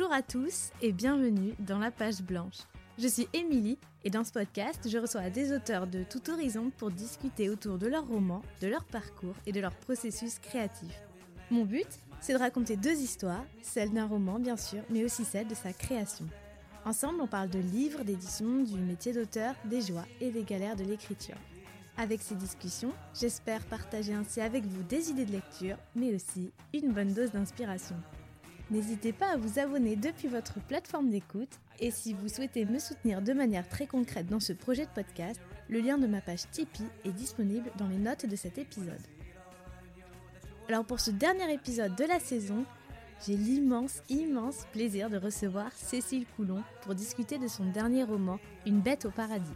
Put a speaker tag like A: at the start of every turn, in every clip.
A: Bonjour à tous et bienvenue dans la page blanche. Je suis Émilie et dans ce podcast, je reçois des auteurs de tout horizon pour discuter autour de leurs romans, de leur parcours et de leur processus créatif. Mon but, c'est de raconter deux histoires, celle d'un roman bien sûr, mais aussi celle de sa création. Ensemble, on parle de livres, d'édition, du métier d'auteur, des joies et des galères de l'écriture. Avec ces discussions, j'espère partager ainsi avec vous des idées de lecture, mais aussi une bonne dose d'inspiration. N'hésitez pas à vous abonner depuis votre plateforme d'écoute et si vous souhaitez me soutenir de manière très concrète dans ce projet de podcast, le lien de ma page Tipeee est disponible dans les notes de cet épisode. Alors pour ce dernier épisode de la saison, j'ai l'immense, immense plaisir de recevoir Cécile Coulon pour discuter de son dernier roman, Une bête au paradis.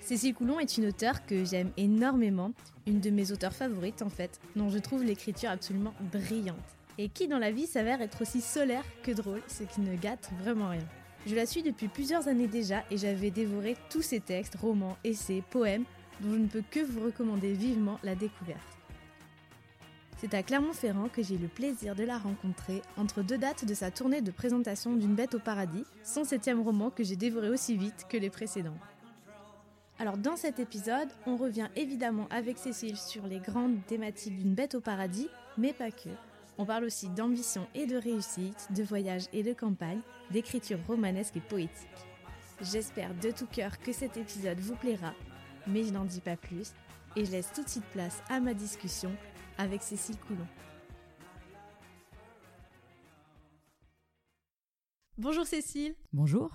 A: Cécile Coulon est une auteure que j'aime énormément, une de mes auteurs favorites en fait, dont je trouve l'écriture absolument brillante et qui dans la vie s'avère être aussi solaire que drôle, ce qui ne gâte vraiment rien. Je la suis depuis plusieurs années déjà et j'avais dévoré tous ses textes, romans, essais, poèmes, dont je ne peux que vous recommander vivement la découverte. C'est à Clermont-Ferrand que j'ai eu le plaisir de la rencontrer entre deux dates de sa tournée de présentation d'une bête au paradis, son septième roman que j'ai dévoré aussi vite que les précédents. Alors dans cet épisode, on revient évidemment avec Cécile sur les grandes thématiques d'une bête au paradis, mais pas que. On parle aussi d'ambition et de réussite, de voyage et de campagne, d'écriture romanesque et poétique. J'espère de tout cœur que cet épisode vous plaira, mais je n'en dis pas plus et je laisse tout de suite place à ma discussion avec Cécile Coulon. Bonjour Cécile.
B: Bonjour.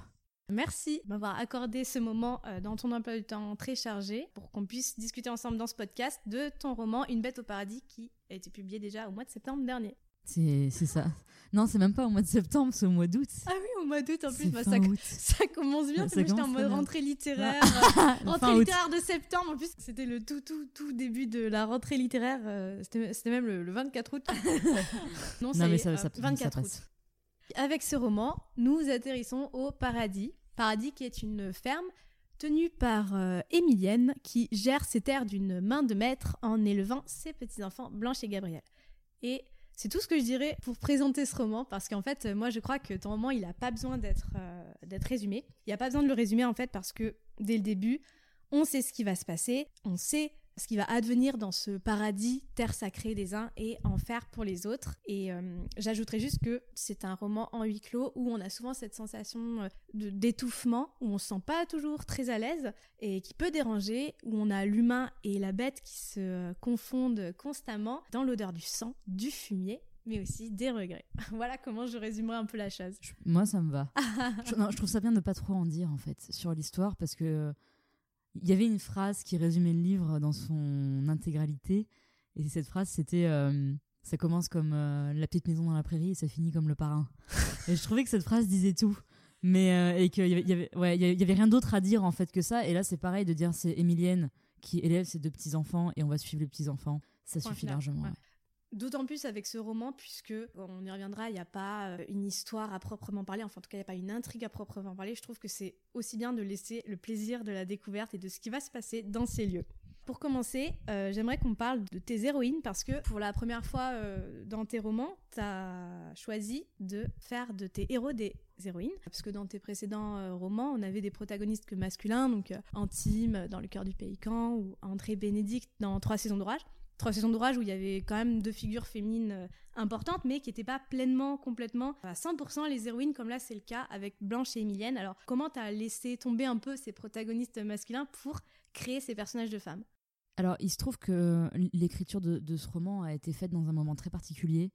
A: Merci de m'avoir accordé ce moment euh, dans ton emploi du temps très chargé pour qu'on puisse discuter ensemble dans ce podcast de ton roman Une bête au paradis qui a été publié déjà au mois de septembre dernier.
B: C'est ça. Non, c'est même pas au mois de septembre, c'est au mois d'août.
A: Ah oui, au mois d'août en plus.
B: Bah,
A: ça, ça, commence bien.
B: Bah,
A: j'étais en mode rentrée littéraire. Euh, rentrée littéraire de septembre. En plus, c'était le tout, tout, tout début de la rentrée littéraire. Euh, c'était même le, 24 août.
B: non, mais ça,
A: 24 août. Avec ce roman, nous atterrissons au Paradis. Paradis qui est une ferme tenue par euh, Émilienne qui gère ses terres d'une main de maître en élevant ses petits-enfants Blanche et Gabriel. Et c'est tout ce que je dirais pour présenter ce roman parce qu'en fait, moi je crois que ton roman il n'a pas besoin d'être euh, d'être résumé. Il n'y a pas besoin de le résumer en fait parce que dès le début, on sait ce qui va se passer, on sait ce qui va advenir dans ce paradis, terre sacrée des uns et enfer pour les autres. Et euh, j'ajouterais juste que c'est un roman en huis clos où on a souvent cette sensation euh, d'étouffement, où on se sent pas toujours très à l'aise et qui peut déranger, où on a l'humain et la bête qui se confondent constamment dans l'odeur du sang, du fumier mais aussi des regrets. voilà comment je résumerai un peu la chose.
B: moi, ça me va. je, non, je trouve ça bien de ne pas trop en dire, en fait, sur l'histoire, parce que il y avait une phrase qui résumait le livre dans son intégralité. Et cette phrase, c'était euh, Ça commence comme euh, la petite maison dans la prairie et ça finit comme le parrain. et je trouvais que cette phrase disait tout. Mais, euh, et qu'il y avait, ouais, y avait rien d'autre à dire en fait que ça. Et là, c'est pareil de dire c'est Émilienne qui élève ses deux petits-enfants et on va suivre les petits-enfants. Ça suffit largement.
A: D'autant plus avec ce roman, puisque, on y reviendra, il n'y a pas euh, une histoire à proprement parler, enfin en tout cas il n'y a pas une intrigue à proprement parler, je trouve que c'est aussi bien de laisser le plaisir de la découverte et de ce qui va se passer dans ces lieux. Pour commencer, euh, j'aimerais qu'on parle de tes héroïnes parce que pour la première fois euh, dans tes romans, tu as choisi de faire de tes héros des héroïnes. Parce que dans tes précédents romans, on avait des protagonistes que masculins, donc Antime dans Le cœur du camp ou André Bénédicte dans Trois saisons d'orage trois saisons d'orage où il y avait quand même deux figures féminines euh, importantes, mais qui n'étaient pas pleinement, complètement à 100% les héroïnes, comme là c'est le cas avec Blanche et Emilienne. Alors comment t'as laissé tomber un peu ces protagonistes masculins pour créer ces personnages de femmes?
B: Alors il se trouve que l'écriture de, ce roman a été faite dans un moment très particulier.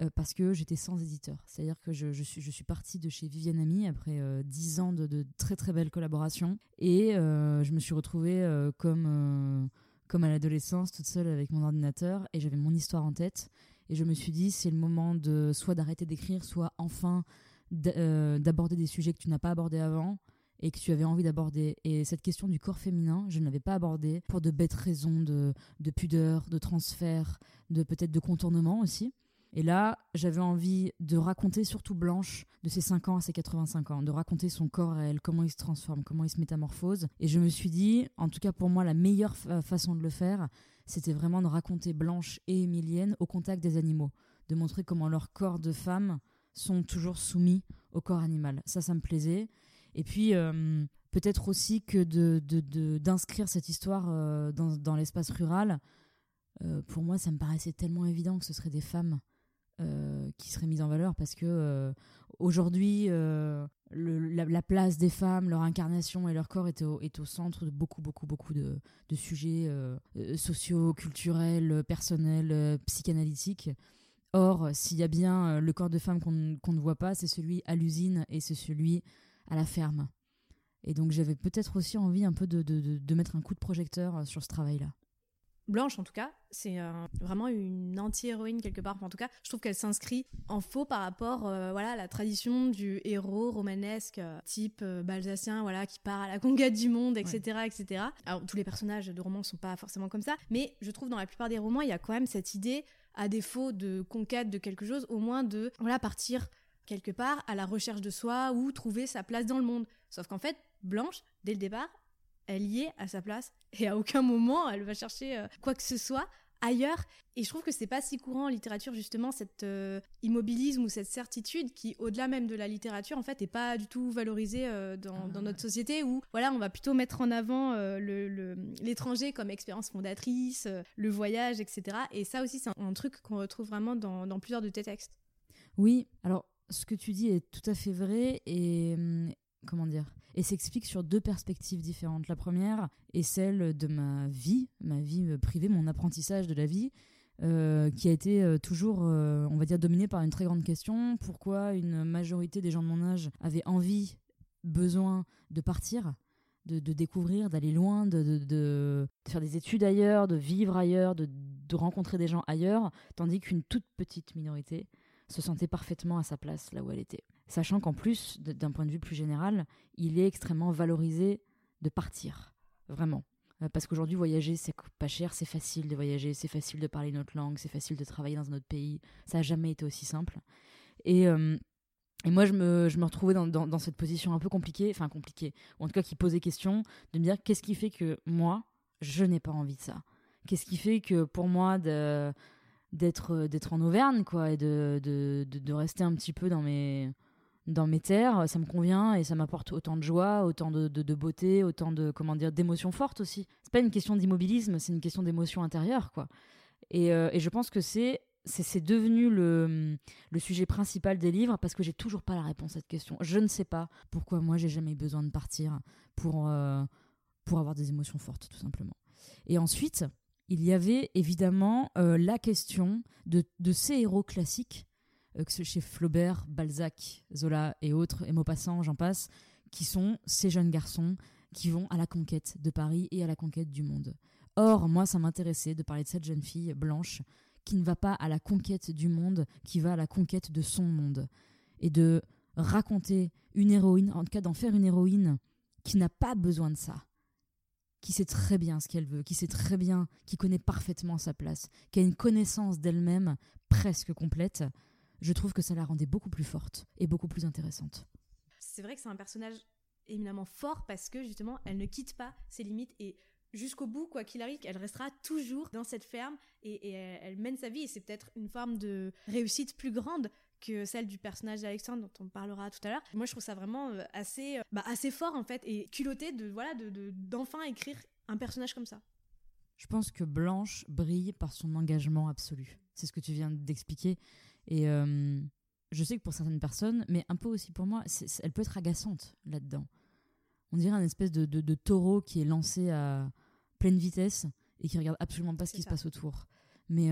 B: Euh, parce que j'étais sans éditeur. C'est-à-dire que je, suis, partie de chez Viviane Ami après euh, dix ans de, très très belles collaborations et je me suis retrouvée comme comme à l'adolescence, toute seule avec mon ordinateur, et j'avais mon histoire en tête. Et je me suis dit, c'est le moment de soit d'arrêter d'écrire, soit enfin euh, d'aborder des sujets que tu n'as pas abordés avant et que tu avais envie d'aborder. Et cette question du corps féminin, je ne l'avais pas abordée pour de bêtes raisons de, de pudeur, de transfert, de peut-être de contournement aussi. Et là, j'avais envie de raconter, surtout Blanche, de ses 5 ans à ses 85 ans, de raconter son corps à elle, comment il se transforme, comment il se métamorphose. Et je me suis dit, en tout cas pour moi, la meilleure façon de le faire, c'était vraiment de raconter Blanche et Emilienne au contact des animaux, de montrer comment leur corps de femme sont toujours soumis au corps animal. Ça, ça me plaisait. Et puis, euh, peut-être aussi que d'inscrire de, cette histoire euh, dans, l'espace rural, euh, pour moi, ça me paraissait tellement évident que ce seraient des femmes qui seraient mises en valeur parce que aujourd'hui, la, place des femmes, leur incarnation et leur corps est au, centre de beaucoup, beaucoup, beaucoup de, sujets sociaux, culturels, personnels, psychanalytiques. Or, s'il y a bien le corps de femme qu'on ne voit pas, c'est celui à l'usine et c'est celui à la ferme. Et donc j'avais peut-être aussi envie un peu de, mettre un coup de projecteur euh, sur ce travail-là.
A: Blanche, en tout cas, c'est euh, vraiment une anti-héroïne quelque part. en tout cas, je trouve qu'elle s'inscrit en faux par rapport euh, voilà, à la tradition du héros romanesque type balsacien voilà, qui part à la conquête du monde, etc. etc. Alors, tous les personnages de romans ne sont pas forcément comme ça, mais je trouve dans la plupart des romans, il y a quand même cette idée, à défaut de conquête de quelque chose, au moins de voilà, partir quelque part à la recherche de soi ou trouver sa place dans le monde. Sauf qu'en fait, Blanche, dès le départ, elle y est à sa place et à aucun moment elle va chercher euh, quoi que ce soit ailleurs. Et je trouve que c'est pas si courant en littérature justement cet euh, immobilisme ou cette certitude qui, au-delà même de la littérature, en fait, est pas du tout valorisée euh, dans, dans, notre société où voilà, on va plutôt mettre en avant l'étranger le, comme expérience fondatrice, le voyage, etc. Et ça aussi, c'est un, un, truc qu'on retrouve vraiment dans, dans plusieurs de tes textes.
B: Oui, alors ce que tu dis est tout à fait vrai et hum, comment dire? Et s'explique sur deux perspectives différentes. La première est celle de ma vie, ma vie euh, privée, mon apprentissage de la vie, euh, qui a été euh, toujours, on va dire, dominé par une très grande question pourquoi une majorité des gens de mon âge avaient envie, besoin de partir, de, découvrir, d'aller loin, de, de, faire des études ailleurs, de vivre ailleurs, de, rencontrer des gens ailleurs, tandis qu'une toute petite minorité se sentait parfaitement à sa place là où elle était. Sachant qu'en plus, d'un point de vue plus général, il est extrêmement valorisé de partir. Vraiment. Euh, parce qu'aujourd'hui, voyager, c'est pas cher, c'est facile de voyager, c'est facile de parler une autre langue, c'est facile de travailler dans un autre pays. Ça n'a jamais été aussi simple. Et, moi, je me, je me retrouvais dans, cette position un peu compliquée, enfin compliquée, ou en tout cas qui posait question, de me dire qu'est-ce qui fait que moi, je n'ai pas envie de ça? Qu'est-ce qui fait que pour moi, d'être d'être en Auvergne quoi et de, rester un petit peu dans mes dans mes terres ça me convient et ça m'apporte autant de joie autant de, de, beauté autant de comment dire d'émotions fortes aussi. C'est pas une question d'immobilisme c'est une question d'émotion intérieure quoi. Et, euh, et, je pense que c'est c'est devenu le, le sujet principal des livres parce que j'ai toujours pas la réponse à cette question. Je ne sais pas pourquoi moi j'ai jamais eu besoin de partir pour euh, pour avoir des émotions fortes tout simplement. Et ensuite il y avait évidemment euh, la question de, ces héros classiques, euh, que chez Flaubert, Balzac, Zola et autres, et Maupassant, j'en passe, qui sont ces jeunes garçons qui vont à la conquête de Paris et à la conquête du monde. Or, moi, ça m'intéressait de parler de cette jeune fille blanche qui ne va pas à la conquête du monde, qui va à la conquête de son monde. Et de raconter une héroïne, en tout cas d'en faire une héroïne qui n'a pas besoin de ça, qui sait très bien ce qu'elle veut, qui sait très bien, qui connaît parfaitement sa place, qui a une connaissance d'elle-même presque complète, je trouve que ça la rendait beaucoup plus forte et beaucoup plus intéressante.
A: C'est vrai que c'est un personnage éminemment fort parce que justement, elle ne quitte pas ses limites et jusqu'au bout, quoi qu'il arrive, elle restera toujours dans cette ferme et, elle mène sa vie et c'est peut-être une forme de réussite plus grande que celle du personnage d'Alexandre dont on parlera tout à l'heure. Moi, je trouve ça vraiment euh, assez, euh, bah, assez fort en fait et culotté de voilà de d'enfin écrire un personnage comme ça.
B: Je pense que Blanche brille par son engagement absolu. C'est ce que tu viens d'expliquer et euh, je sais que pour certaines personnes, mais un peu aussi pour moi, elle peut être agaçante là-dedans. On dirait un espèce de, de, taureau qui est lancé à pleine vitesse et qui regarde absolument pas ce qui se passe autour. Mais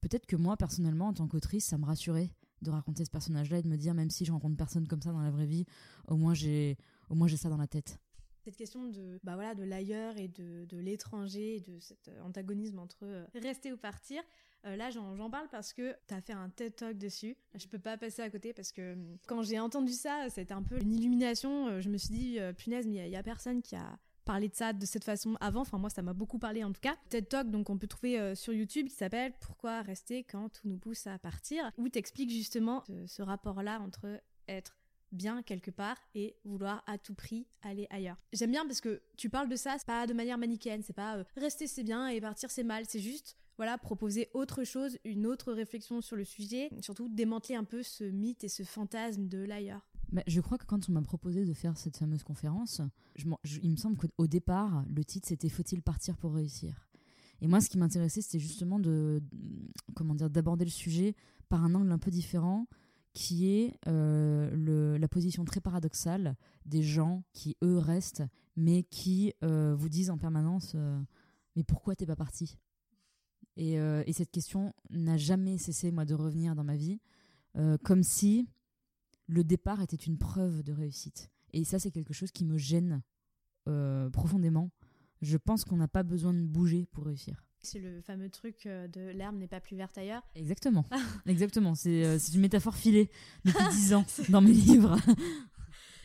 B: peut-être que moi, personnellement, en tant qu'autrice, ça me rassurait de raconter ce personnage-là et de me dire, même si je rencontre personne comme ça dans la vraie vie, au moins j'ai, au moins j'ai ça dans la tête.
A: Cette question de, bah voilà, de l'ailleurs et de, de l'étranger, de cet euh, antagonisme entre euh, rester ou partir, euh, là j'en parle parce que tu as fait un TED Talk dessus. Je peux pas passer à côté parce que quand j'ai entendu ça, c'était un peu une illumination. Je me suis dit, punaise, mais il y, a personne qui a parler de ça de cette façon avant. Enfin, moi, ça m'a beaucoup parlé en tout cas. TED Talk, donc on peut trouver euh, sur YouTube, qui s'appelle Pourquoi rester quand tout nous pousse à partir, où t'expliques justement ce, rapport-là entre être bien quelque part et vouloir à tout prix aller ailleurs. J'aime bien parce que tu parles de ça, c'est pas de manière manichéenne, c'est pas euh, rester c'est bien et partir c'est mal, c'est juste voilà, proposer autre chose, une autre réflexion sur le sujet, surtout démanteler un peu ce mythe et ce fantasme de l'ailleurs.
B: Bah, je crois que quand on m'a proposé de faire cette fameuse conférence, il me semble qu'au départ, le titre c'était Faut-il partir pour réussir? Et moi, ce qui m'intéressait, c'était justement de, comment dire, d'aborder le sujet par un angle un peu différent, qui est euh, la position très paradoxale des gens qui, eux, restent, mais qui euh, vous disent en permanence euh, Mais pourquoi t'es pas parti? Et, et, cette question n'a jamais cessé, moi, de revenir dans ma vie, comme si le départ était une preuve de réussite. Et ça, c'est quelque chose qui me gêne profondément. Je pense qu'on n'a pas besoin de bouger pour réussir.
A: C'est le fameux truc euh, de l'herbe n'est pas plus verte ailleurs.
B: Exactement. Exactement. Euh, c'est une métaphore filée depuis dix ans dans mes livres.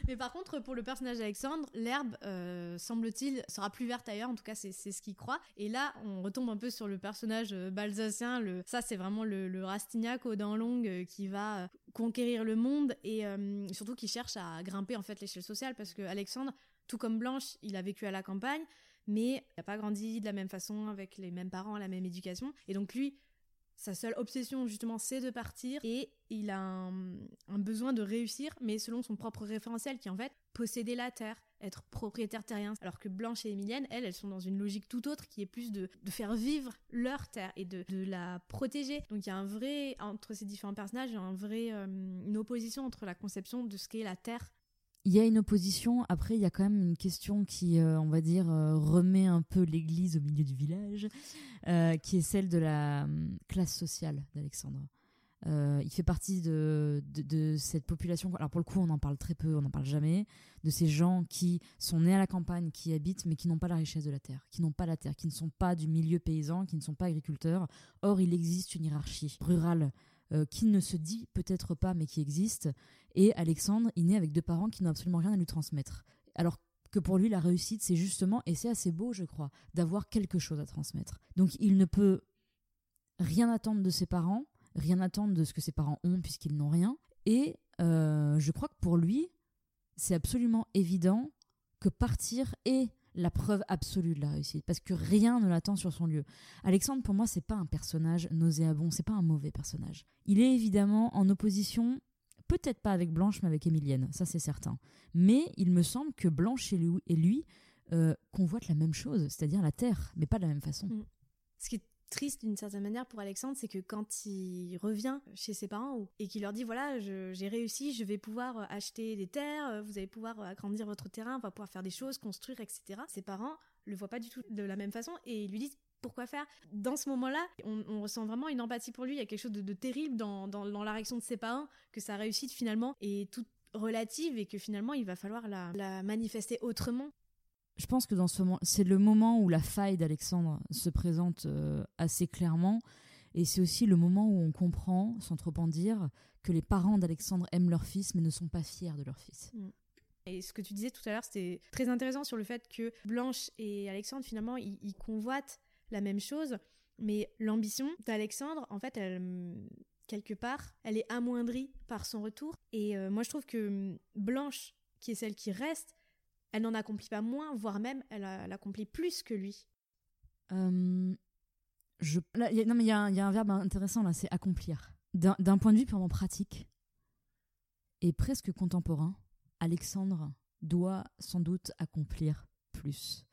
A: Mais par contre, pour le personnage d'Alexandre, l'herbe, euh, semble-t-il, sera plus verte ailleurs. En tout cas, c'est ce qu'il croit. Et là, on retombe un peu sur le personnage balsacien. Le, ça, c'est vraiment le, Rastignac aux dents longues qui va conquérir le monde et surtout qui cherche à grimper en fait l'échelle sociale parce que Alexandre, tout comme Blanche, il a vécu à la campagne mais il n'a pas grandi de la même façon, avec les mêmes parents, la même éducation. Et donc lui, sa seule obsession justement, c'est de partir et il a un, besoin de réussir, mais selon son propre référentiel, qui est en fait posséder la terre, être propriétaire terrien. Alors que Blanche et Emilienne, elles, elles sont dans une logique tout autre qui est plus de, faire vivre leur terre et de, la protéger. Donc il y a un vrai, entre ces différents personnages, il y a un vrai, euh, une opposition entre la conception de ce qu'est la terre
B: il y a une opposition. Après, il y a quand même une question qui, euh, on va dire, euh, remet un peu l'église au milieu du village, euh, qui est celle de la hum, classe sociale d'Alexandre. il fait partie de, de, cette population. Alors, pour le coup, on en parle très peu, on n'en parle jamais. De ces gens qui sont nés à la campagne, qui habitent, mais qui n'ont pas la richesse de la terre, qui n'ont pas la terre, qui ne sont pas du milieu paysan, qui ne sont pas agriculteurs. Or, il existe une hiérarchie rurale qui ne se dit peut-être pas, mais qui existe, et Alexandre, il naît avec deux parents qui n'ont absolument rien à lui transmettre. Alors que pour lui, la réussite, c'est justement, et c'est assez beau, je crois, d'avoir quelque chose à transmettre. Donc il ne peut rien attendre de ses parents, rien attendre de ce que ses parents ont puisqu'ils n'ont rien. Et euh, je crois que pour lui, c'est absolument évident que partir est la preuve absolue de la réussite parce que rien ne l'attend sur son lieu. Alexandre pour moi c'est pas un personnage nauséabond, c'est pas un mauvais personnage. Il est évidemment en opposition Peut-être pas avec Blanche, mais avec Émilienne, ça c'est certain. Mais il me semble que Blanche et lui, euh, convoitent la même chose, c'est-à-dire la terre, mais pas de la même façon. Mm.
A: Ce qui est triste d'une certaine manière pour Alexandre, c'est que quand il revient chez ses parents et qu'il leur dit voilà, j'ai réussi, je vais pouvoir acheter des terres, vous allez pouvoir agrandir votre terrain, on va pouvoir faire des choses, construire, etc. Ses parents le voient pas du tout de la même façon et ils lui disent pourquoi faire? Dans ce moment-là, on, ressent vraiment une empathie pour lui. Il y a quelque chose de, terrible dans, la réaction de ses parents, que sa réussite finalement est toute relative et que finalement il va falloir la, manifester autrement.
B: Je pense que dans ce moment, c'est le moment où la faille d'Alexandre se présente euh, assez clairement. Et c'est aussi le moment où on comprend, sans trop en dire, que les parents d'Alexandre aiment leur fils mais ne sont pas fiers de leur fils. Mm.
A: Et ce que tu disais tout à l'heure, c'était très intéressant sur le fait que Blanche et Alexandre, finalement, ils convoitent la même chose, mais l'ambition d'Alexandre, en fait, elle, quelque part, elle est amoindrie par son retour. Et euh, moi, je trouve que hum, Blanche, qui est celle qui reste, elle n'en accomplit pas moins, voire même, elle, accomplit plus que lui.
B: Euh, je, non, mais il y, a un verbe intéressant là, c'est accomplir. D'un point de vue purement pratique et presque contemporain, Alexandre doit sans doute accomplir plus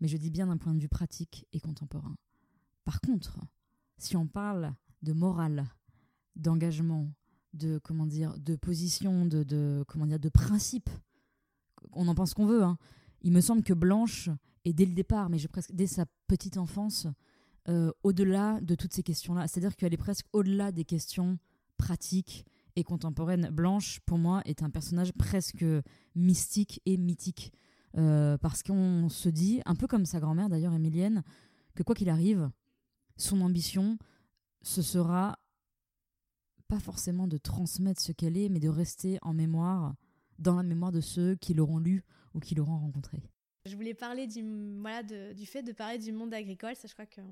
B: mais je dis bien d'un point de vue pratique et contemporain. Par contre, si on parle de morale, d'engagement, de comment dire, de position, de, comment dire, de principe, on en pense qu'on veut. Hein. Il me semble que Blanche est dès le départ, mais presque dès sa petite enfance, euh, au-delà de toutes ces questions-là. C'est-à-dire qu'elle est presque au-delà des questions pratiques et contemporaines. Blanche, pour moi, est un personnage presque mystique et mythique. Euh, parce qu'on se dit, un peu comme sa grand-mère d'ailleurs, Emilienne, que quoi qu'il arrive, son ambition, ce sera pas forcément de transmettre ce qu'elle est, mais de rester en mémoire, dans la mémoire de ceux qui l'auront lu ou qui l'auront rencontré.
A: Je voulais parler du, voilà, du fait de parler du monde agricole, ça je crois qu'on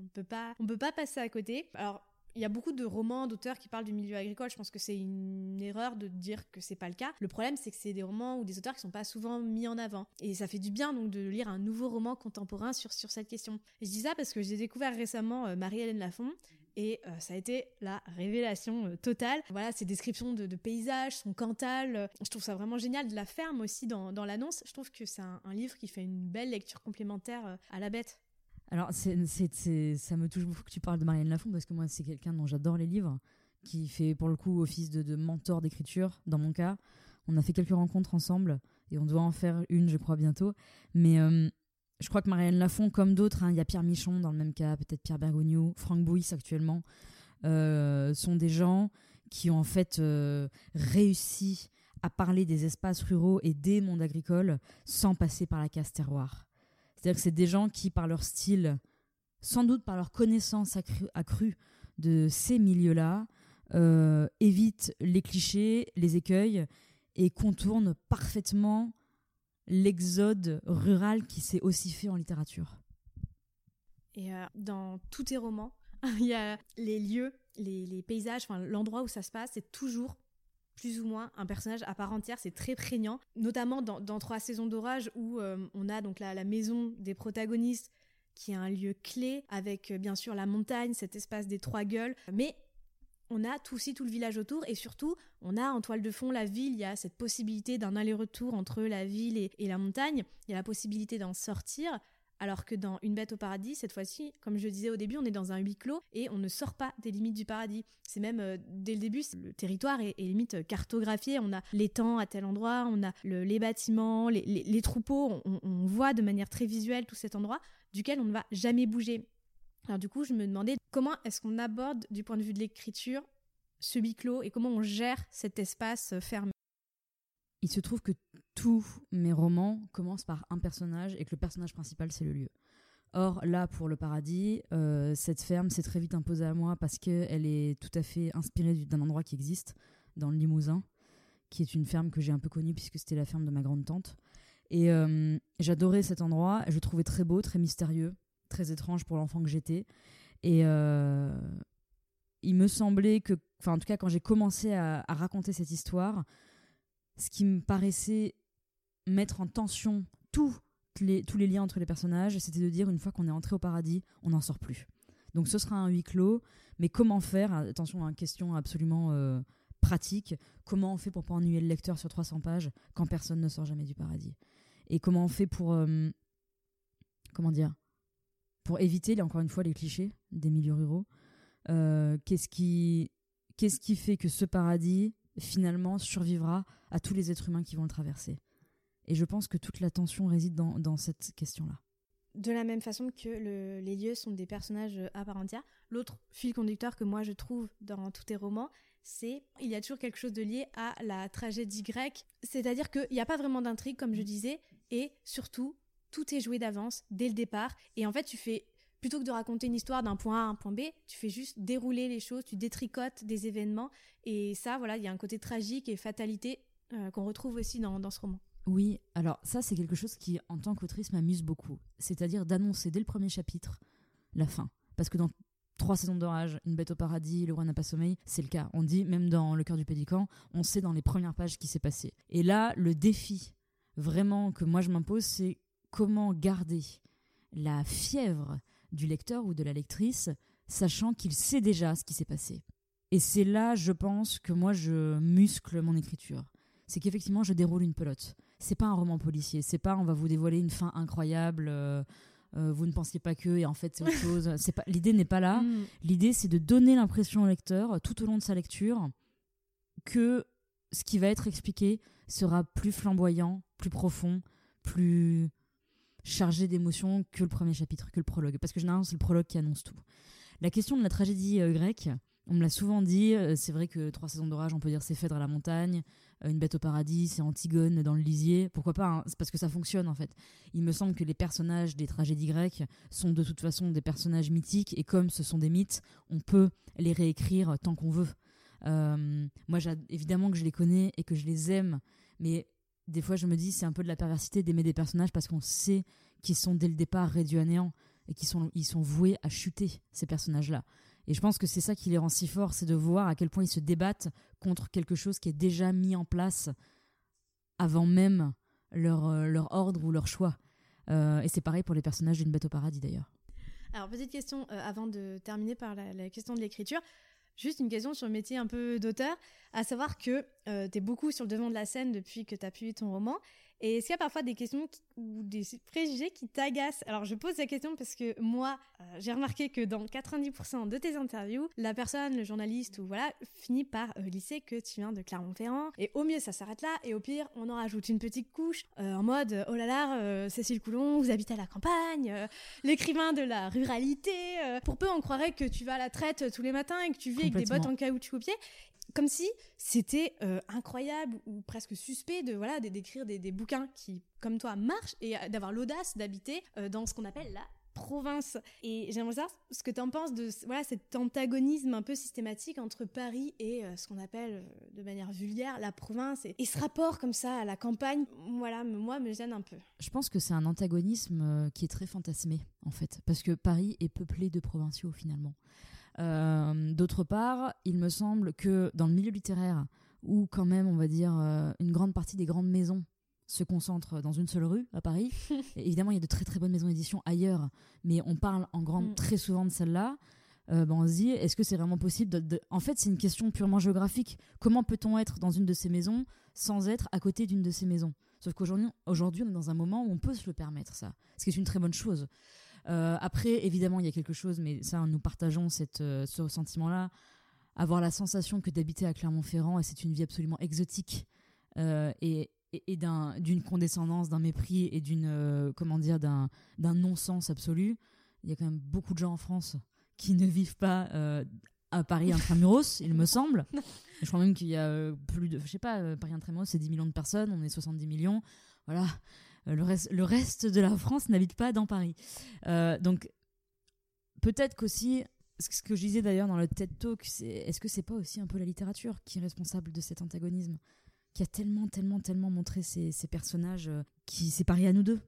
A: on peut pas passer à côté. Alors il y a beaucoup de romans d'auteurs qui parlent du milieu agricole. Je pense que c'est une erreur de dire que c'est pas le cas. Le problème, c'est que c'est des romans ou des auteurs qui sont pas souvent mis en avant. Et ça fait du bien donc de lire un nouveau roman contemporain sur, sur cette question. je dis ça parce que j'ai découvert récemment euh, Marie-Hélène Lafont et euh, ça a été la révélation euh, totale. Voilà, ses descriptions de, paysages, son cantal, je trouve ça vraiment génial. De la ferme aussi dans, dans l'annonce, je trouve que c'est un, livre qui fait une belle lecture complémentaire à la bête.
B: Alors, ça me touche beaucoup que tu parles de Marianne Lafont parce que moi, c'est quelqu'un dont j'adore les livres, qui fait pour le coup office de, mentor d'écriture. Dans mon cas, on a fait quelques rencontres ensemble et on doit en faire une, je crois, bientôt. Mais euh, je crois que Marianne Lafont, comme d'autres, hein, il y a Pierre Michon dans le même cas, peut-être Pierre Bergogneau, Franck Bouys actuellement, euh, sont des gens qui ont en fait euh, réussi à parler des espaces ruraux et des mondes agricoles sans passer par la case terroir. C'est-à-dire que c'est des gens qui, par leur style, sans doute par leur connaissance accrue, de ces milieux-là, euh, évitent les clichés, les écueils et contournent parfaitement l'exode rural qui s'est aussi fait en littérature.
A: Et euh, dans tous tes romans, il y a les lieux, les, paysages, l'endroit où ça se passe, c'est toujours plus ou moins un personnage à part entière, c'est très prégnant, notamment dans, Trois saisons d'orage où euh, on a donc la, la, maison des protagonistes qui est un lieu clé avec euh, bien sûr la montagne, cet espace des trois gueules, mais on a tout aussi tout le village autour et surtout on a en toile de fond la ville, il y a cette possibilité d'un aller-retour entre la ville et, la montagne, il y a la possibilité d'en sortir, alors que dans Une bête au paradis, cette fois-ci, comme je disais au début, on est dans un huis clos et on ne sort pas des limites du paradis. C'est même, euh, dès le début, le territoire est, limite euh, cartographié. On a l'étang à tel endroit, on a les bâtiments, les, troupeaux. On, voit de manière très visuelle tout cet endroit duquel on ne va jamais bouger. Alors du coup, je me demandais comment est-ce qu'on aborde, du point de vue de l'écriture, ce huis clos et comment on gère cet espace euh, fermé?
B: Il se trouve que tous mes romans commencent par un personnage et que le personnage principal, c'est le lieu. Or, là, pour le paradis, euh, cette ferme s'est très vite imposée à moi parce qu'elle est tout à fait inspirée d'un endroit qui existe, dans le Limousin, qui est une ferme que j'ai un peu connue puisque c'était la ferme de ma grande tante. Et euh, j'adorais cet endroit, je le trouvais très beau, très mystérieux, très étrange pour l'enfant que j'étais. Et euh, il me semblait que, enfin en tout cas quand j'ai commencé à, raconter cette histoire, ce qui me paraissait mettre en tension tous les, tous les liens entre les personnages, c'était de dire une fois qu'on est entré au paradis, on n'en sort plus. Donc ce sera un huis clos, mais comment faire? Attention une question absolument euh, pratique. Comment on fait pour pas ennuyer le lecteur sur 300 pages quand personne ne sort jamais du paradis? Et comment on fait pour euh, comment dire? Pour éviter, encore une fois, les clichés des milieux ruraux. Euh, qu'est-ce qui qu'est-ce qui fait que ce paradis finalement survivra à tous les êtres humains qui vont le traverser? Et je pense que toute la tension réside dans, cette question-là.
A: De la même façon que les lieux sont des personnages à part entière, l'autre fil conducteur que moi je trouve dans tous tes romans, c'est il y a toujours quelque chose de lié à la tragédie grecque. C'est-à-dire qu'il n'y a pas vraiment d'intrigue, comme je disais, et surtout, tout est joué d'avance, dès le départ. Et en fait, tu fais plutôt que de raconter une histoire d'un point A à un point B, tu fais juste dérouler les choses, tu détricotes des événements. Et ça, voilà, il y a un côté tragique et fatalité euh, qu'on retrouve aussi dans, dans ce roman.
B: Oui, alors ça, c'est quelque chose qui, en tant qu'autrice, m'amuse beaucoup. C'est-à-dire d'annoncer dès le premier chapitre la fin. Parce que dans trois saisons d'orage, Une bête au paradis, Le roi n'a pas sommeil, c'est le cas. On dit, même dans Le cœur du pédican, on sait dans les premières pages qui s'est passé. Et là, le défi vraiment que moi je m'impose, c'est comment garder la fièvre du lecteur ou de la lectrice, sachant qu'il sait déjà ce qui s'est passé. Et c'est là, je pense, que moi je muscle mon écriture. C'est qu'effectivement, je déroule une pelote. C'est pas un roman policier. C'est pas on va vous dévoiler une fin incroyable. Euh, euh, vous ne pensiez pas que et en fait c'est autre chose. C'est pas l'idée n'est pas là. Mm. L'idée c'est de donner l'impression au lecteur tout au long de sa lecture que ce qui va être expliqué sera plus flamboyant, plus profond, plus chargé d'émotions que le premier chapitre, que le prologue. Parce que généralement, c'est le prologue qui annonce tout. La question de la tragédie euh, grecque, on me l'a souvent dit, euh, c'est vrai que Trois saisons d'orage, on peut dire c'est Phèdre à la montagne, euh, Une bête au paradis, c'est Antigone dans le lisier. Pourquoi pas hein, parce que ça fonctionne en fait. Il me semble que les personnages des tragédies grecques sont de toute façon des personnages mythiques et comme ce sont des mythes, on peut les réécrire tant qu'on veut. moi, évidemment que je les connais et que je les aime, mais des fois je me dis c'est un peu de la perversité d'aimer des personnages parce qu'on sait qu'ils sont dès le départ réduits à néant et qu'ils sont, ils sont voués à chuter, ces personnages-là. Et je pense que c'est ça qui les rend si forts, c'est de voir à quel point ils se débattent contre quelque chose qui est déjà mis en place avant même leur, euh, leur ordre ou leur choix. Euh, et c'est pareil pour les personnages d'une bête au paradis d'ailleurs.
A: Alors, petite question euh, avant de terminer par la question de l'écriture. Juste une question sur le métier un peu d'auteur, à savoir que tu es beaucoup sur le devant de la scène depuis que tu as publié ton roman. Et est-ce qu'il y a parfois des questions ou des préjugés qui t'agacent? Alors je pose la question parce que moi, euh, j'ai remarqué que dans 90% de tes interviews, la personne, le journaliste ou voilà, finit par euh, lisser que tu viens de Clermont-Ferrand. Et au mieux, ça s'arrête là. Et au pire, on en rajoute une petite couche euh, en mode oh là là, Cécile Coulon, vous habitez à la campagne, l'écrivain de la ruralité. pour peu, on croirait que tu vas à la traite tous les matins et que tu vis avec des bottes en caoutchouc au pied comme si c'était euh, incroyable ou presque suspect de voilà d'écrire des, bouquins qui comme toi marchent et euh, d'avoir l'audace d'habiter euh, dans ce qu'on appelle la province. Et j'aimerais savoir ce que tu en penses de voilà cet antagonisme un peu systématique entre Paris et ce qu'on appelle de manière vulgaire la province et, ce rapport comme ça à la campagne. Voilà moi me gêne un peu.
B: Je pense que c'est un antagonisme qui est très fantasmé en fait parce que Paris est peuplé de provinciaux finalement d'autre part, il me semble que dans le milieu littéraire, où quand même, on va dire, euh, une grande partie des grandes maisons se concentrent dans une seule rue à Paris. évidemment, il y a de très très bonnes maisons d'édition ailleurs, mais on parle en grande mm. très souvent de celle-là. Euh, ben, on se dit, est-ce que c'est vraiment possible de, En fait, c'est une question purement géographique. Comment peut-on être dans une de ces maisons sans être à côté d'une de ces maisons? Sauf qu'aujourd'hui, aujourd'hui, on est dans un moment où on peut se le permettre, ça. Ce qui est une très bonne chose. Euh, après, évidemment, il y a quelque chose, mais ça, nous partageons cette, euh, ce sentiment-là. Avoir la sensation que d'habiter à Clermont-Ferrand, et c'est une vie absolument exotique, euh, et, et, d'une condescendance, d'un mépris et d'une comment dire d'un non-sens absolu. Il y a quand même beaucoup de gens en France qui ne vivent pas à Paris intramuros, il me semble. Je crois même qu'il y a plus de, je sais pas, Paris intramuros, c'est 10 millions de personnes, on est 70 millions. Voilà, euh, le, reste, le reste de la France n'habite pas dans Paris. Euh, donc, peut-être qu'aussi, ce que je disais d'ailleurs dans le TED Talk, c'est est-ce que c'est pas aussi un peu la littérature qui est responsable de cet antagonisme? Qui a tellement, tellement, tellement montré ces, personnages euh, qui séparent à nous deux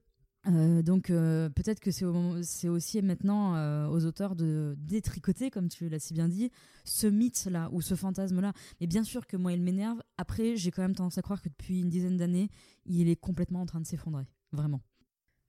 B: euh, donc euh, peut-être que c'est aussi maintenant euh, aux auteurs de détricoter, comme tu l'as si bien dit, ce mythe-là ou ce fantasme-là. Mais bien sûr que moi, il m'énerve. Après, j'ai quand même tendance à croire que depuis une dizaine d'années, il est complètement en train de s'effondrer. Vraiment.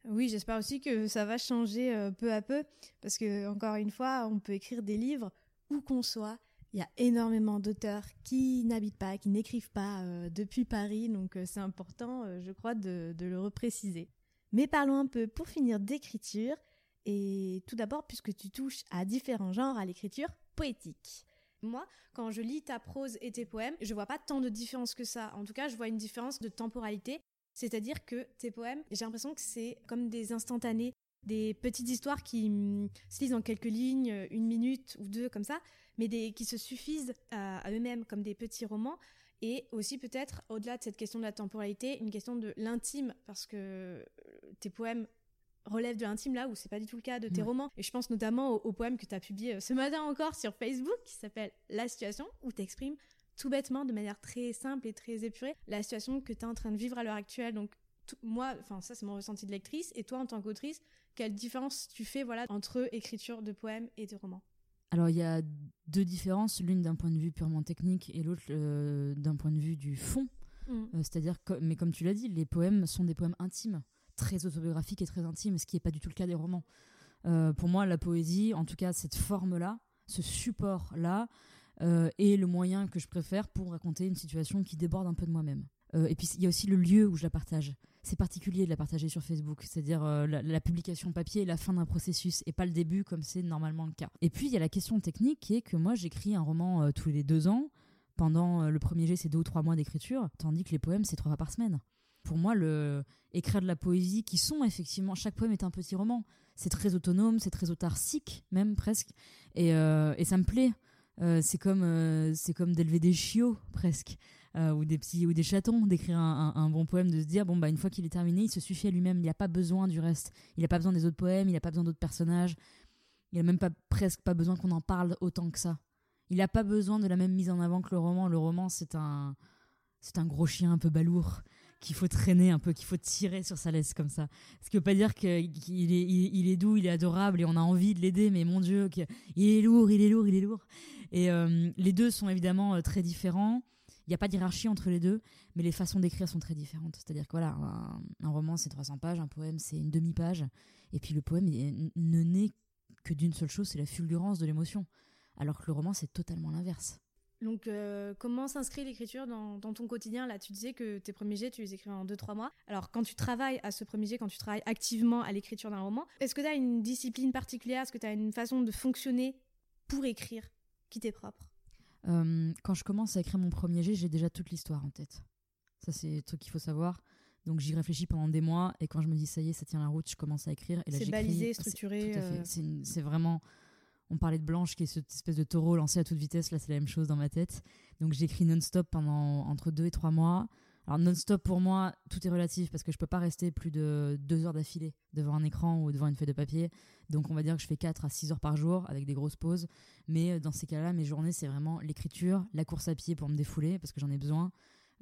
A: Oui, j'espère aussi que ça va changer peu à peu. Parce que, encore une fois, on peut écrire des livres où qu'on soit. Il y a énormément d'auteurs qui n'habitent pas, qui n'écrivent pas depuis Paris. Donc c'est important, je crois, de, de le repréciser. Mais parlons un peu pour finir d'écriture. Et tout d'abord, puisque tu touches à différents genres, à l'écriture poétique. Moi, quand je lis ta prose et tes poèmes, je vois pas tant de différence que ça. En tout cas, je vois une différence de temporalité. C'est-à-dire que tes poèmes, j'ai l'impression que c'est comme des instantanés, des petites histoires qui hum, se lisent en quelques lignes, une minute ou deux comme ça, mais qui se suffisent à eux-mêmes comme des petits romans et aussi peut-être, au-delà de cette question de la temporalité, une question de l'intime, parce que euh, tes poèmes relèvent de l'intime là où c'est pas du tout le cas de tes romans. Et je pense notamment au, poème que tu as publié euh, ce matin encore sur Facebook, qui s'appelle La situation, où tu exprimes tout bêtement, de manière très simple et très épurée, la situation que tu es en train de vivre à l'heure actuelle. Donc moi, enfin ça c'est mon ressenti de lectrice, et toi en tant qu'autrice, quelle différence tu fais voilà entre écriture de poèmes et de romans?
B: Alors il y a deux différences, l'une d'un point de vue purement technique et l'autre euh, d'un point de vue du fond. Mm. Euh, c'est-à-dire, mais comme tu l'as dit, les poèmes sont des poèmes intimes, très autobiographiques et très intimes, ce qui n'est pas du tout le cas des romans. Euh, pour moi, la poésie, en tout cas cette forme-là, ce support-là, est le moyen que je préfère pour raconter une situation qui déborde un peu de moi-même. Et puis il y a aussi le lieu où je la partage c'est particulier de la partager sur Facebook, c'est-à-dire euh, la, publication papier est la fin d'un processus et pas le début comme c'est normalement le cas. Et puis il y a la question technique qui est que moi j'écris un roman euh, tous les deux ans. Pendant euh, le premier jet, c'est deux ou trois mois d'écriture, tandis que les poèmes, c'est trois fois par semaine. Pour moi, le écrire de la poésie, qui sont effectivement, chaque poème est un petit roman. C'est très autonome, c'est très autarcique, même presque, et, et ça me plaît. c'est comme, c'est comme d'élever des chiots presque. Euh, ou des petits ou des chatons d'écrire un, bon poème de se dire bon bah une fois qu'il est terminé il se suffit à lui-même il n'a pas besoin du reste il n'a pas besoin des autres poèmes il n'a pas besoin d'autres personnages il n'a même pas presque pas besoin qu'on en parle autant que ça il n'a pas besoin de la même mise en avant que le roman le roman c'est un c'est un gros chien un peu balourd qu'il faut traîner un peu, qu'il faut tirer sur sa laisse comme ça. Ce qui veut pas dire qu'il est, il, est doux, il est adorable et on a envie de l'aider, mais mon Dieu, il est lourd, il est lourd, il est lourd. Et euh, les deux sont évidemment euh, très différents. Il n'y a pas d'hierarchie entre les deux, mais les façons d'écrire sont très différentes. C'est-à-dire que voilà, un, roman c'est 300 pages, un poème c'est une demi-page, et puis le poème ne naît que d'une seule chose, c'est la fulgurance de l'émotion. Alors que le roman c'est totalement l'inverse.
A: Donc, euh, comment s'inscrit l'écriture dans, ton quotidien? Là, tu disais que tes premiers jets, tu les écris en 2-3 mois. Alors, quand tu travailles à ce premier jet, quand tu travailles activement à l'écriture d'un roman, est-ce que tu as une discipline particulière? Est-ce que tu as une façon de fonctionner pour écrire qui t'est propre?
B: Euh, Quand je commence à écrire mon premier jet, j'ai déjà toute l'histoire en tête. Ça, c'est le truc qu'il faut savoir. Donc j'y réfléchis pendant des mois et quand je me dis ça y est, ça tient la route, je commence à écrire.
A: C'est balisé, structuré.
B: À fait. Euh. C'est vraiment on parlait de Blanche qui est cette espèce de taureau lancé à toute vitesse. Là, c'est la même chose dans ma tête. Donc, j'écris non-stop pendant entre deux et trois mois. Alors, non-stop pour moi, tout est relatif parce que je peux pas rester plus de deux heures d'affilée devant un écran ou devant une feuille de papier. Donc, on va dire que je fais 4 à 6 heures par jour avec des grosses pauses. Mais euh, dans ces cas-là, mes journées, c'est vraiment l'écriture, la course à pied pour me défouler parce que j'en ai besoin,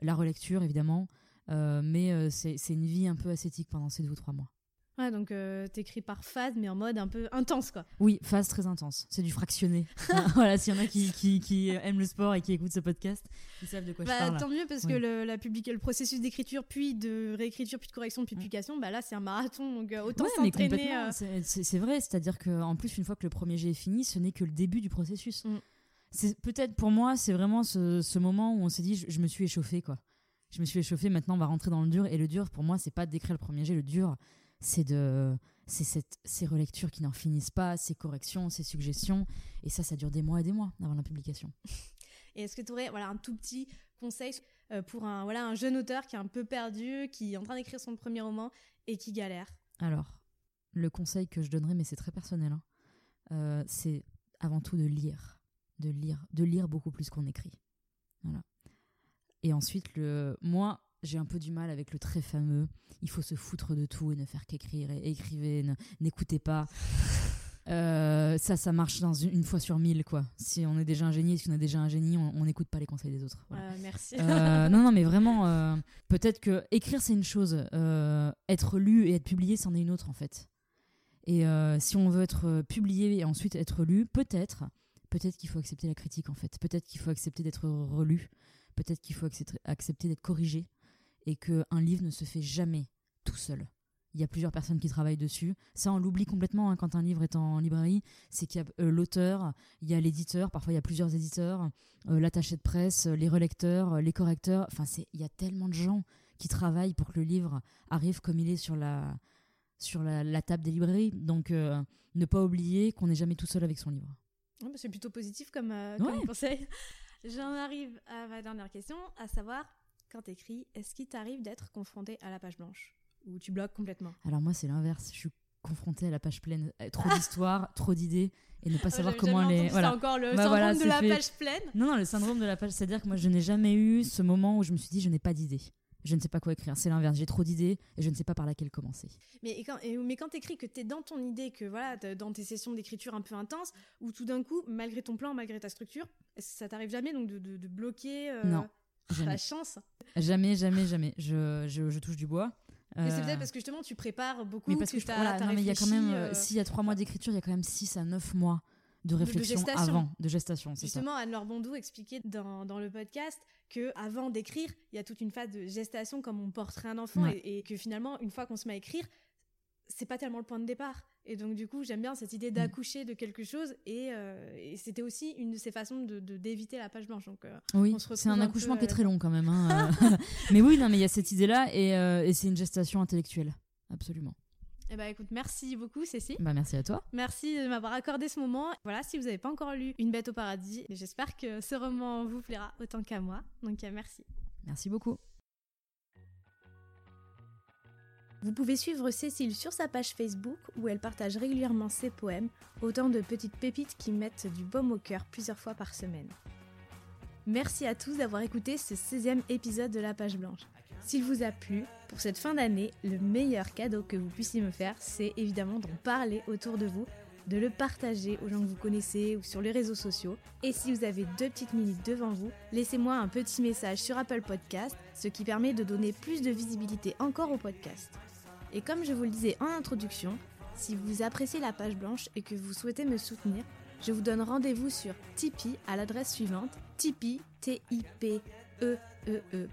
B: la relecture évidemment. Euh, mais euh, c'est une vie un peu ascétique pendant ces deux ou trois mois.
A: Ouais, donc euh, t'écris par phase, mais en mode un peu intense, quoi.
B: Oui, phase très intense. C'est du fractionné. voilà, s'il y en a qui, qui, qui, aiment le sport et qui écoutent ce podcast, ils savent de quoi je bah, parle.
A: Tant mieux, parce que le, la le processus d'écriture, puis de réécriture, puis de correction, puis de publication, bah là, c'est un marathon, donc euh, autant s'entraîner. Euh.
B: C'est vrai, c'est-à-dire qu'en plus, une fois que le premier jet est fini, ce n'est que le début du processus. Mm. C'est Peut-être pour moi, c'est vraiment ce, ce, moment où on s'est dit, je, je me suis échauffé, quoi je me suis échauffé, maintenant on va rentrer dans le dur. Et le dur, pour moi, c'est pas d'écrire le premier jet. Le dur, c'est de c'est cette, ces relectures qui n'en finissent pas, ces corrections, ces suggestions. Et ça, ça dure des mois et des mois avant la publication.
A: Et est-ce que tu aurais voilà, un tout petit conseil euh, pour un, voilà, un jeune auteur qui est un peu perdu, qui est en train d'écrire son premier roman et qui galère?
B: Alors, le conseil que je donnerais, mais c'est très personnel, hein, euh, c'est avant tout de lire. De lire, de lire beaucoup plus qu'on écrit. Voilà. Et ensuite, le, moi, j'ai un peu du mal avec le très fameux il faut se foutre de tout et ne faire qu'écrire et écrivez, n'écoutez pas. Euh, ça, ça marche dans une, fois sur mille, quoi. Si on est déjà un génie, si on est déjà un génie, on n'écoute pas les conseils des autres.
A: Euh, merci.
B: Euh, non, non, mais vraiment, peut-être que écrire c'est une chose, être lu et être publié c'en est une autre en fait. Et si on veut être publié et ensuite être lu, peut-être, peut-être qu'il faut accepter la critique en fait. Peut-être qu'il faut accepter d'être relu. Peut-être qu'il faut accepter d'être corrigé et qu'un livre ne se fait jamais tout seul. Il y a plusieurs personnes qui travaillent dessus. Ça, on l'oublie complètement hein, quand un livre est en librairie. C'est qu'il y a euh, l'auteur, il y a l'éditeur, parfois il y a plusieurs éditeurs, euh, l'attaché de presse, les relecteurs, les correcteurs. Enfin, il y a tellement de gens qui travaillent pour que le livre arrive comme il est sur la, sur la, table des librairies. Donc, euh, ne pas oublier qu'on n'est jamais tout seul avec son livre.
A: Bah, c'est plutôt positif comme, comme conseil. J'en arrive à ma dernière question, à savoir quand tu écris, est-ce qu'il t'arrive d'être confronté à la page blanche? Ou tu bloques complètement?
B: Alors moi, c'est l'inverse. Je suis confrontée à la page pleine. Euh, trop d'histoires, trop d'idées, et ne pas ah, savoir comment les.
A: Voilà. encore le bah, syndrome de la page pleine.
B: Non, non, le syndrome de la page. C'est-à-dire que moi, je n'ai jamais eu ce moment où je me suis dit, je n'ai pas d'idées je ne sais pas quoi écrire. C'est l'inverse. J'ai trop d'idées et je ne sais pas par laquelle commencer.
A: Mais quand, mais quand tu écris, que tu es dans ton idée, que voilà, dans tes sessions d'écriture un peu intenses, ou tout d'un coup, malgré ton plan, malgré ta structure, ça t'arrive jamais donc de, de, bloquer euh,
B: Non.
A: La chance.
B: Jamais, jamais, jamais. Je, je, touche du bois.
A: Mais c'est peut-être euh, parce que justement tu prépares beaucoup.
B: Mais parce que, non, mais il y a quand même, euh, s'il y a trois mois d'écriture, il y a quand même six à neuf mois de réflexion avant, de gestation.
A: Justement, Anne-Laure Bondou expliquait dans, dans, le podcast que avant d'écrire, il y a toute une phase de gestation comme on porterait un enfant et, et, que finalement, une fois qu'on se met à écrire, c'est pas tellement le point de départ. Et donc, du coup, j'aime bien cette idée mm. d'accoucher de quelque chose. Euh, et, c'était aussi une de ces façons de, d'éviter la page blanche. Donc, euh,
B: oui, c'est un accouchement qui est très long quand même. Hein, euh. mais oui, non, mais il y a cette idée-là et, c'est une gestation intellectuelle. Absolument.
A: Eh ben, écoute, merci beaucoup, Cécile.
B: Bah, merci à toi.
A: Merci de m'avoir accordé ce moment. Voilà, si vous n'avez pas encore lu Une bête au paradis, j'espère que ce roman vous plaira autant qu'à moi. Donc, merci.
B: Merci beaucoup.
A: Vous pouvez suivre Cécile sur sa page Facebook où elle partage régulièrement ses poèmes, autant de petites pépites qui mettent du baume au cœur plusieurs fois par semaine. Merci à tous d'avoir écouté ce 16e épisode de La Page Blanche. S'il vous a plu, pour cette fin d'année, le meilleur cadeau que vous puissiez me faire, c'est évidemment d'en parler autour de vous, de le partager aux gens que vous connaissez ou sur les réseaux sociaux. Et si vous avez deux petites minutes devant vous, laissez-moi un petit message sur Apple Podcast, ce qui permet de donner plus de visibilité encore au podcast. Et comme je vous le disais en introduction, si vous appréciez la page blanche et que vous souhaitez me soutenir, je vous donne rendez-vous sur Tipeee à l'adresse suivante tipeee, t i p e e, e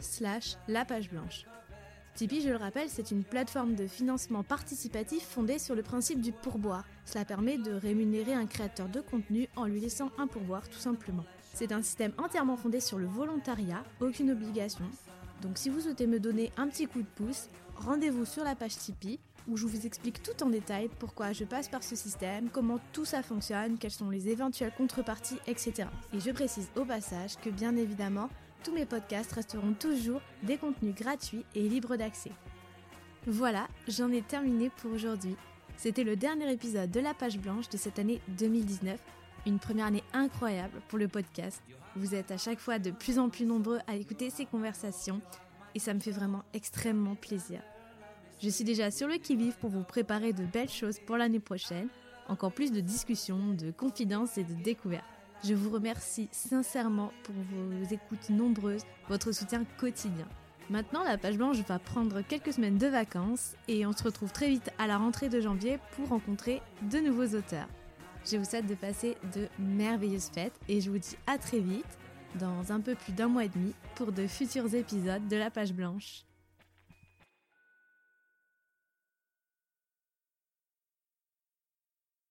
A: slash la page blanche. Tipeee, je le rappelle, c'est une plateforme de financement participatif fondée sur le principe du pourboire. Cela permet de rémunérer un créateur de contenu en lui laissant un pourboire tout simplement. C'est un système entièrement fondé sur le volontariat, aucune obligation. Donc si vous souhaitez me donner un petit coup de pouce, rendez-vous sur la page Tipeee où je vous explique tout en détail pourquoi je passe par ce système, comment tout ça fonctionne, quelles sont les éventuelles contreparties, etc. Et je précise au passage que bien évidemment, tous mes podcasts resteront toujours des contenus gratuits et libres d'accès. Voilà, j'en ai terminé pour aujourd'hui. C'était le dernier épisode de la page blanche de cette année 2019, une première année incroyable pour le podcast. Vous êtes à chaque fois de plus en plus nombreux à écouter ces conversations et ça me fait vraiment extrêmement plaisir. Je suis déjà sur le qui-vive pour vous préparer de belles choses pour l'année prochaine, encore plus de discussions, de confidences et de découvertes. Je vous remercie sincèrement pour vos écoutes nombreuses, votre soutien quotidien. Maintenant, la page blanche va prendre quelques semaines de vacances et on se retrouve très vite à la rentrée de janvier pour rencontrer de nouveaux auteurs. Je vous souhaite de passer de merveilleuses fêtes et je vous dis à très vite, dans un peu plus d'un mois et demi, pour de futurs épisodes de la page blanche.